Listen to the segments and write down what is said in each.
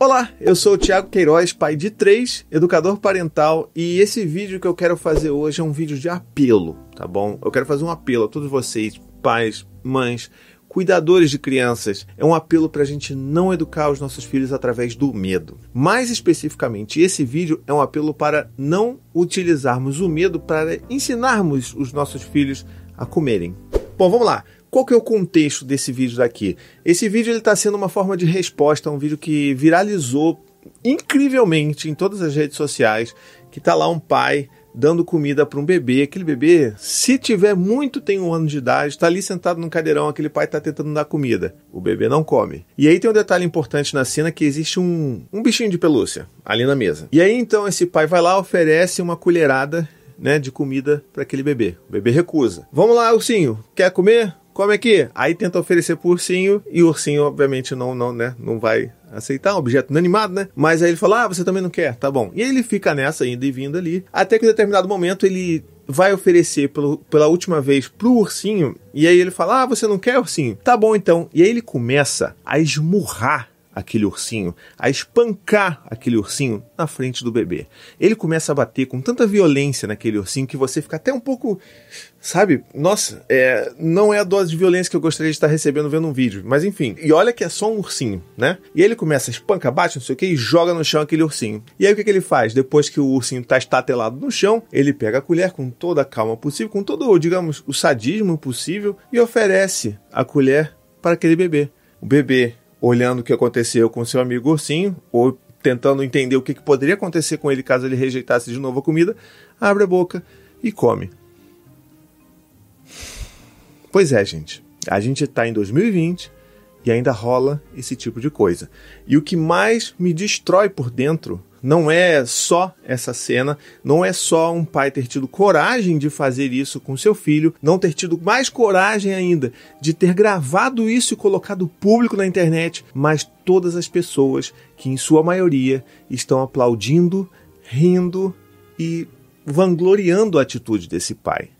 Olá, eu sou o Thiago Queiroz, pai de três, educador parental, e esse vídeo que eu quero fazer hoje é um vídeo de apelo, tá bom? Eu quero fazer um apelo a todos vocês, pais, mães, cuidadores de crianças. É um apelo para a gente não educar os nossos filhos através do medo. Mais especificamente, esse vídeo é um apelo para não utilizarmos o medo para ensinarmos os nossos filhos a comerem. Bom, vamos lá. Qual que é o contexto desse vídeo daqui? Esse vídeo está sendo uma forma de resposta a um vídeo que viralizou incrivelmente em todas as redes sociais, que está lá um pai dando comida para um bebê. Aquele bebê, se tiver muito, tem um ano de idade, está ali sentado no cadeirão, aquele pai está tentando dar comida. O bebê não come. E aí tem um detalhe importante na cena que existe um, um bichinho de pelúcia ali na mesa. E aí então esse pai vai lá, oferece uma colherada né, de comida para aquele bebê. O bebê recusa. Vamos lá, ursinho, quer comer? Come aqui. Aí tenta oferecer pro ursinho e o ursinho, obviamente, não, não, né, não vai aceitar, um objeto inanimado, né? Mas aí ele fala: Ah, você também não quer? Tá bom. E aí ele fica nessa, indo e vindo ali, até que em determinado momento ele vai oferecer pelo, pela última vez pro ursinho, e aí ele fala: Ah, você não quer, ursinho? Tá bom então. E aí ele começa a esmurrar aquele ursinho, a espancar aquele ursinho na frente do bebê. Ele começa a bater com tanta violência naquele ursinho que você fica até um pouco, sabe? Nossa, é, não é a dose de violência que eu gostaria de estar recebendo vendo um vídeo, mas enfim. E olha que é só um ursinho, né? E ele começa a espancar, bate, não sei o que, e joga no chão aquele ursinho. E aí o que, que ele faz? Depois que o ursinho está estatelado no chão, ele pega a colher com toda a calma possível, com todo, digamos, o sadismo possível e oferece a colher para aquele bebê. O bebê olhando o que aconteceu com seu amigo ursinho, ou tentando entender o que, que poderia acontecer com ele caso ele rejeitasse de novo a comida, abre a boca e come. Pois é, gente. A gente está em 2020 e ainda rola esse tipo de coisa. E o que mais me destrói por dentro não é só essa cena, não é só um pai ter tido coragem de fazer isso com seu filho, não ter tido mais coragem ainda de ter gravado isso e colocado público na internet, mas todas as pessoas que, em sua maioria, estão aplaudindo, rindo e vangloriando a atitude desse pai.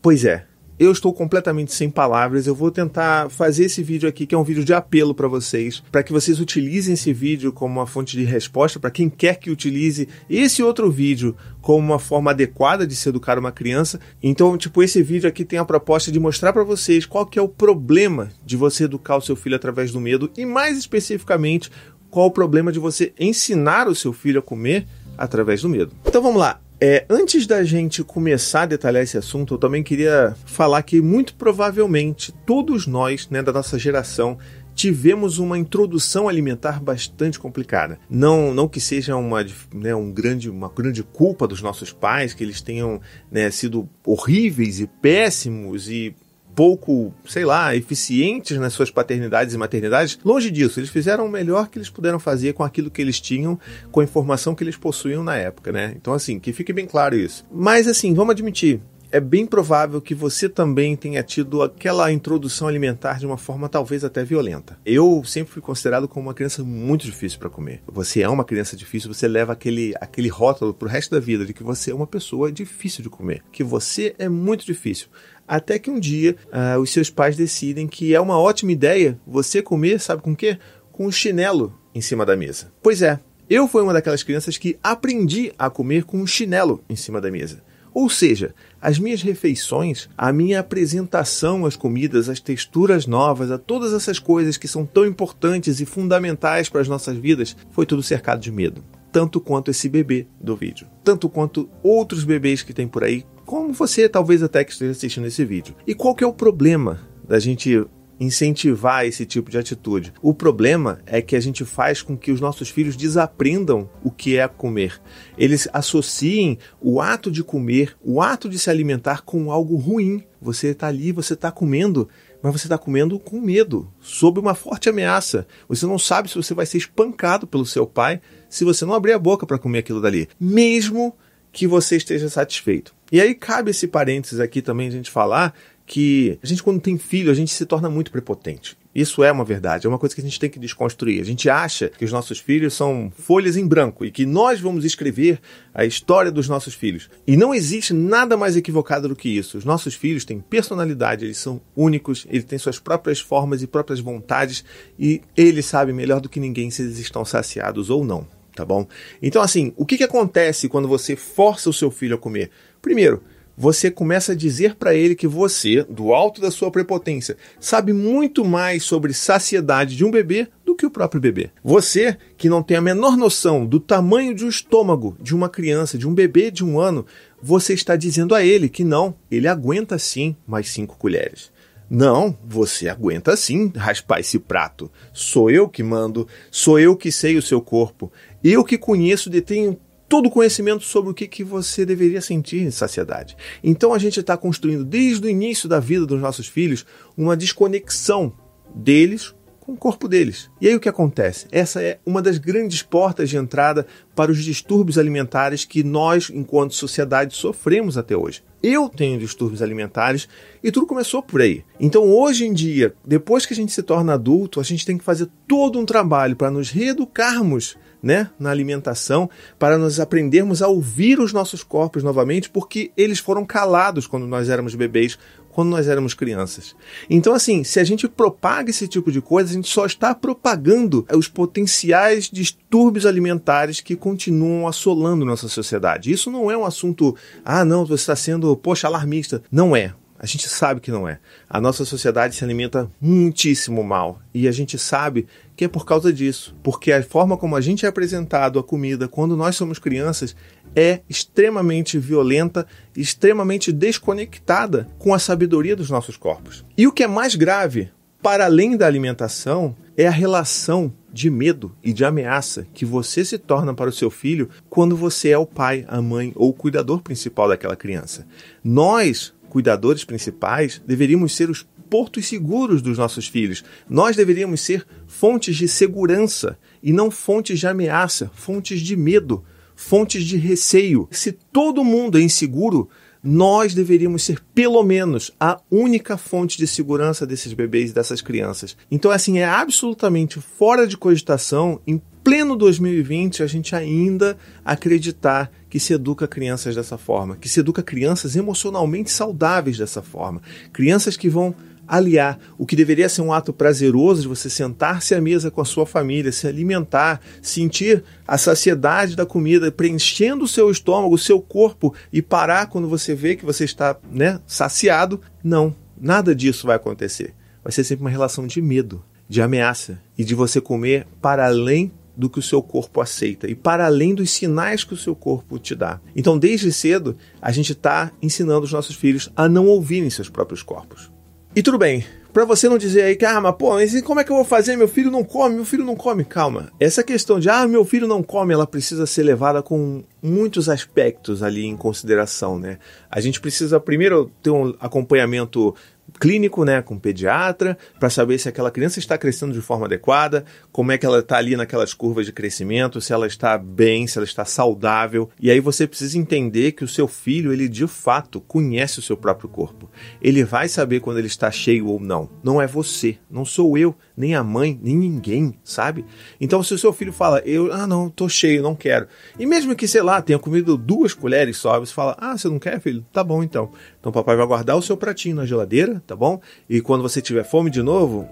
Pois é, eu estou completamente sem palavras. Eu vou tentar fazer esse vídeo aqui, que é um vídeo de apelo para vocês, para que vocês utilizem esse vídeo como uma fonte de resposta para quem quer que utilize esse outro vídeo como uma forma adequada de se educar uma criança. Então, tipo, esse vídeo aqui tem a proposta de mostrar para vocês qual que é o problema de você educar o seu filho através do medo e mais especificamente qual o problema de você ensinar o seu filho a comer através do medo. Então vamos lá. É, antes da gente começar a detalhar esse assunto, eu também queria falar que muito provavelmente todos nós, né, da nossa geração, tivemos uma introdução alimentar bastante complicada. Não, não que seja uma, né, um grande, uma grande culpa dos nossos pais, que eles tenham né, sido horríveis e péssimos e pouco, sei lá, eficientes nas suas paternidades e maternidades. Longe disso, eles fizeram o melhor que eles puderam fazer com aquilo que eles tinham, com a informação que eles possuíam na época, né? Então, assim, que fique bem claro isso. Mas, assim, vamos admitir, é bem provável que você também tenha tido aquela introdução alimentar de uma forma talvez até violenta. Eu sempre fui considerado como uma criança muito difícil para comer. Você é uma criança difícil, você leva aquele, aquele rótulo pro resto da vida de que você é uma pessoa difícil de comer, que você é muito difícil. Até que um dia uh, os seus pais decidem que é uma ótima ideia você comer, sabe com o quê? Com um chinelo em cima da mesa. Pois é, eu fui uma daquelas crianças que aprendi a comer com um chinelo em cima da mesa. Ou seja, as minhas refeições, a minha apresentação às comidas, as texturas novas, a todas essas coisas que são tão importantes e fundamentais para as nossas vidas, foi tudo cercado de medo. Tanto quanto esse bebê do vídeo. Tanto quanto outros bebês que tem por aí como você talvez até que esteja assistindo esse vídeo. E qual que é o problema da gente incentivar esse tipo de atitude. O problema é que a gente faz com que os nossos filhos desaprendam o que é comer. Eles associem o ato de comer, o ato de se alimentar com algo ruim. Você está ali, você está comendo, mas você está comendo com medo, sob uma forte ameaça. Você não sabe se você vai ser espancado pelo seu pai se você não abrir a boca para comer aquilo dali, mesmo que você esteja satisfeito. E aí cabe esse parênteses aqui também a gente falar que a gente quando tem filho, a gente se torna muito prepotente. Isso é uma verdade, é uma coisa que a gente tem que desconstruir. A gente acha que os nossos filhos são folhas em branco e que nós vamos escrever a história dos nossos filhos. E não existe nada mais equivocado do que isso. Os nossos filhos têm personalidade, eles são únicos, eles têm suas próprias formas e próprias vontades e eles sabem melhor do que ninguém se eles estão saciados ou não, tá bom? Então, assim, o que, que acontece quando você força o seu filho a comer? Primeiro, você começa a dizer para ele que você, do alto da sua prepotência, sabe muito mais sobre saciedade de um bebê do que o próprio bebê. Você, que não tem a menor noção do tamanho de um estômago de uma criança, de um bebê de um ano, você está dizendo a ele que não, ele aguenta sim mais cinco colheres. Não, você aguenta sim raspar esse prato. Sou eu que mando, sou eu que sei o seu corpo. Eu que conheço, detenho todo o conhecimento sobre o que, que você deveria sentir em saciedade. Então a gente está construindo desde o início da vida dos nossos filhos uma desconexão deles com o corpo deles. E aí o que acontece? Essa é uma das grandes portas de entrada para os distúrbios alimentares que nós, enquanto sociedade, sofremos até hoje. Eu tenho distúrbios alimentares e tudo começou por aí. Então, hoje em dia, depois que a gente se torna adulto, a gente tem que fazer todo um trabalho para nos reeducarmos né, na alimentação, para nós aprendermos a ouvir os nossos corpos novamente, porque eles foram calados quando nós éramos bebês, quando nós éramos crianças. Então, assim, se a gente propaga esse tipo de coisa, a gente só está propagando os potenciais distúrbios alimentares que continuam assolando nossa sociedade. Isso não é um assunto, ah, não, você está sendo, poxa, alarmista. Não é. A gente sabe que não é. A nossa sociedade se alimenta muitíssimo mal. E a gente sabe que é por causa disso. Porque a forma como a gente é apresentado a comida quando nós somos crianças é extremamente violenta, extremamente desconectada com a sabedoria dos nossos corpos. E o que é mais grave, para além da alimentação, é a relação de medo e de ameaça que você se torna para o seu filho quando você é o pai, a mãe ou o cuidador principal daquela criança. Nós, cuidadores principais, deveríamos ser os portos seguros dos nossos filhos. Nós deveríamos ser fontes de segurança e não fontes de ameaça, fontes de medo, fontes de receio. Se todo mundo é inseguro, nós deveríamos ser pelo menos a única fonte de segurança desses bebês e dessas crianças. Então, assim, é absolutamente fora de cogitação, em pleno 2020, a gente ainda acreditar que se educa crianças dessa forma, que se educa crianças emocionalmente saudáveis dessa forma, crianças que vão aliar o que deveria ser um ato prazeroso de você sentar-se à mesa com a sua família, se alimentar, sentir a saciedade da comida preenchendo o seu estômago, o seu corpo e parar quando você vê que você está né, saciado. Não, nada disso vai acontecer. Vai ser sempre uma relação de medo, de ameaça e de você comer para além do que o seu corpo aceita e para além dos sinais que o seu corpo te dá. Então, desde cedo, a gente está ensinando os nossos filhos a não ouvirem seus próprios corpos. E tudo bem, para você não dizer aí que, ah, mas pô, mas como é que eu vou fazer? Meu filho não come, meu filho não come. Calma. Essa questão de, ah, meu filho não come, ela precisa ser levada com muitos aspectos ali em consideração, né? A gente precisa primeiro ter um acompanhamento clínico, né, com pediatra, para saber se aquela criança está crescendo de forma adequada, como é que ela está ali naquelas curvas de crescimento, se ela está bem, se ela está saudável. E aí você precisa entender que o seu filho, ele de fato conhece o seu próprio corpo. Ele vai saber quando ele está cheio ou não. Não é você, não sou eu, nem a mãe, nem ninguém, sabe? Então se o seu filho fala, eu, ah, não, tô cheio, não quero. E mesmo que, sei lá, tenha comido duas colheres só, você fala, ah, você não quer, filho? Tá bom então. Então papai vai guardar o seu pratinho na geladeira, tá bom? E quando você tiver fome de novo,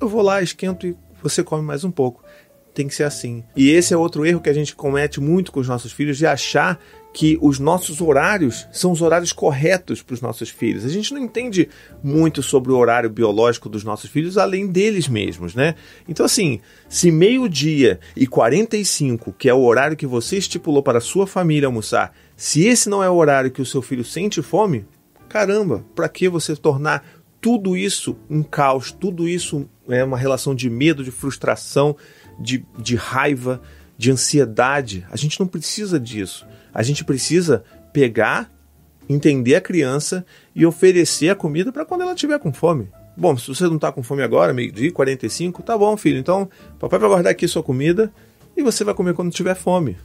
eu vou lá, esquento e você come mais um pouco. Tem que ser assim. E esse é outro erro que a gente comete muito com os nossos filhos de achar que os nossos horários são os horários corretos para os nossos filhos. A gente não entende muito sobre o horário biológico dos nossos filhos além deles mesmos, né? Então, assim, se meio-dia e 45, que é o horário que você estipulou para a sua família almoçar, se esse não é o horário que o seu filho sente fome, caramba, para que você tornar tudo isso um caos, tudo isso é uma relação de medo, de frustração, de, de raiva, de ansiedade? A gente não precisa disso. A gente precisa pegar, entender a criança e oferecer a comida para quando ela estiver com fome. Bom, se você não está com fome agora, meio-dia, 45, tá bom, filho. Então, papai vai guardar aqui sua comida e você vai comer quando tiver fome.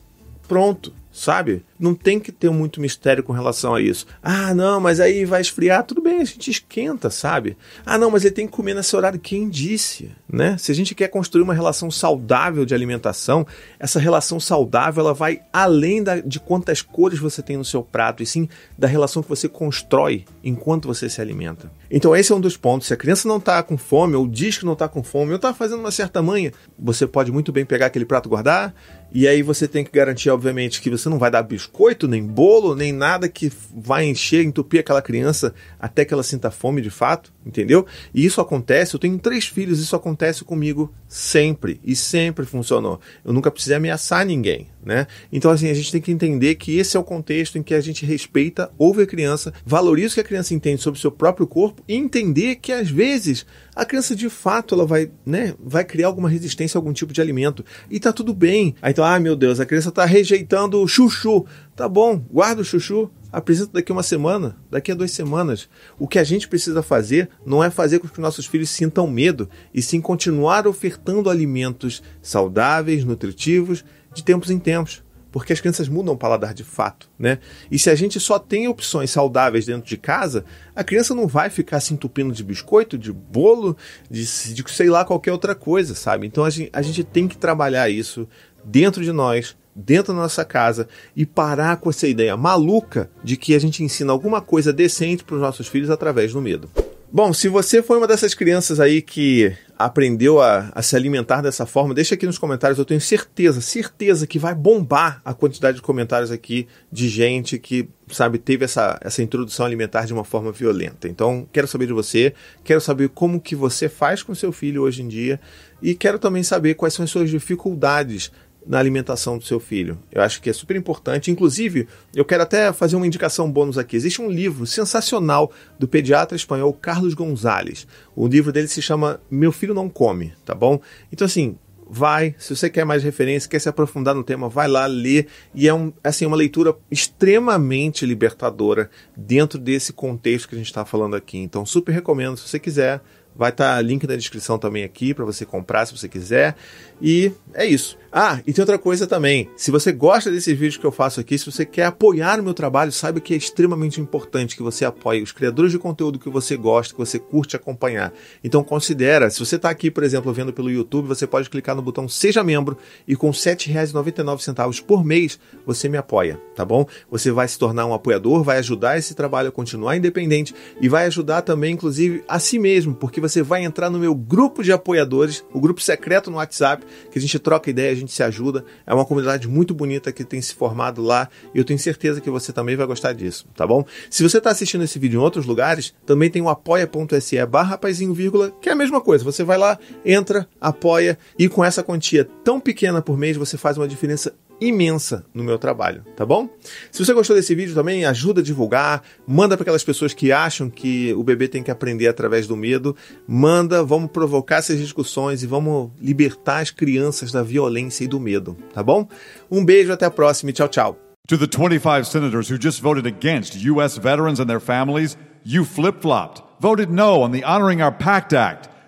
Pronto sabe? Não tem que ter muito mistério com relação a isso. Ah, não, mas aí vai esfriar. Tudo bem, a gente esquenta, sabe? Ah, não, mas ele tem que comer nesse horário. Quem disse? Né? Se a gente quer construir uma relação saudável de alimentação, essa relação saudável ela vai além da, de quantas cores você tem no seu prato, e sim da relação que você constrói enquanto você se alimenta. Então, esse é um dos pontos. Se a criança não está com fome, ou diz que não está com fome, ou está fazendo uma certa manha, você pode muito bem pegar aquele prato, guardar e aí você tem que garantir, obviamente, que você não vai dar biscoito, nem bolo, nem nada que vai encher, entupir aquela criança até que ela sinta fome de fato, entendeu? E isso acontece, eu tenho três filhos, isso acontece comigo sempre e sempre funcionou. Eu nunca precisei ameaçar ninguém, né? Então, assim, a gente tem que entender que esse é o contexto em que a gente respeita, ouve a criança, valoriza o que a criança entende sobre o seu próprio corpo e entender que às vezes a criança de fato ela vai, né, vai criar alguma resistência a algum tipo de alimento e tá tudo bem. Aí então, ah, meu Deus, a criança tá rejeitando o chuchu. Tá bom, guarda o chuchu, apresenta daqui uma semana, daqui a duas semanas. O que a gente precisa fazer não é fazer com que nossos filhos sintam medo, e sim continuar ofertando alimentos saudáveis, nutritivos, de tempos em tempos porque as crianças mudam o paladar de fato, né? E se a gente só tem opções saudáveis dentro de casa, a criança não vai ficar se entupindo de biscoito, de bolo, de, de sei lá qualquer outra coisa, sabe? Então a gente, a gente tem que trabalhar isso dentro de nós, dentro da nossa casa e parar com essa ideia maluca de que a gente ensina alguma coisa decente para os nossos filhos através do medo. Bom, se você foi uma dessas crianças aí que aprendeu a, a, se alimentar dessa forma, deixa aqui nos comentários. Eu tenho certeza, certeza que vai bombar a quantidade de comentários aqui de gente que, sabe, teve essa, essa introdução alimentar de uma forma violenta. Então, quero saber de você, quero saber como que você faz com seu filho hoje em dia e quero também saber quais são as suas dificuldades na alimentação do seu filho. Eu acho que é super importante. Inclusive, eu quero até fazer uma indicação bônus aqui. Existe um livro sensacional do pediatra espanhol Carlos Gonzalez. O livro dele se chama Meu Filho Não Come, tá bom? Então, assim, vai, se você quer mais referência, quer se aprofundar no tema, vai lá ler e é um, assim, uma leitura extremamente libertadora dentro desse contexto que a gente está falando aqui. Então, super recomendo, se você quiser, Vai estar tá link na descrição também aqui para você comprar se você quiser. E é isso. Ah, e tem outra coisa também. Se você gosta desses vídeos que eu faço aqui, se você quer apoiar o meu trabalho, saiba que é extremamente importante que você apoie os criadores de conteúdo que você gosta, que você curte acompanhar. Então considera, se você está aqui, por exemplo, vendo pelo YouTube, você pode clicar no botão Seja Membro e com R$ 7,99 por mês você me apoia, tá bom? Você vai se tornar um apoiador, vai ajudar esse trabalho a continuar independente e vai ajudar também, inclusive, a si mesmo, porque você vai entrar no meu grupo de apoiadores, o grupo secreto no WhatsApp, que a gente troca ideia, a gente se ajuda. É uma comunidade muito bonita que tem se formado lá e eu tenho certeza que você também vai gostar disso, tá bom? Se você está assistindo esse vídeo em outros lugares, também tem o apoia.se barra vírgula, que é a mesma coisa. Você vai lá, entra, apoia e com essa quantia tão pequena por mês você faz uma diferença imensa no meu trabalho, tá bom? Se você gostou desse vídeo também, ajuda a divulgar, manda para aquelas pessoas que acham que o bebê tem que aprender através do medo, manda, vamos provocar essas discussões e vamos libertar as crianças da violência e do medo, tá bom? Um beijo, até a próxima e tchau, tchau. To the 25 senators who just voted against US veterans and their families, you flip-flopped. Voted no on the Honoring Our Pact Act.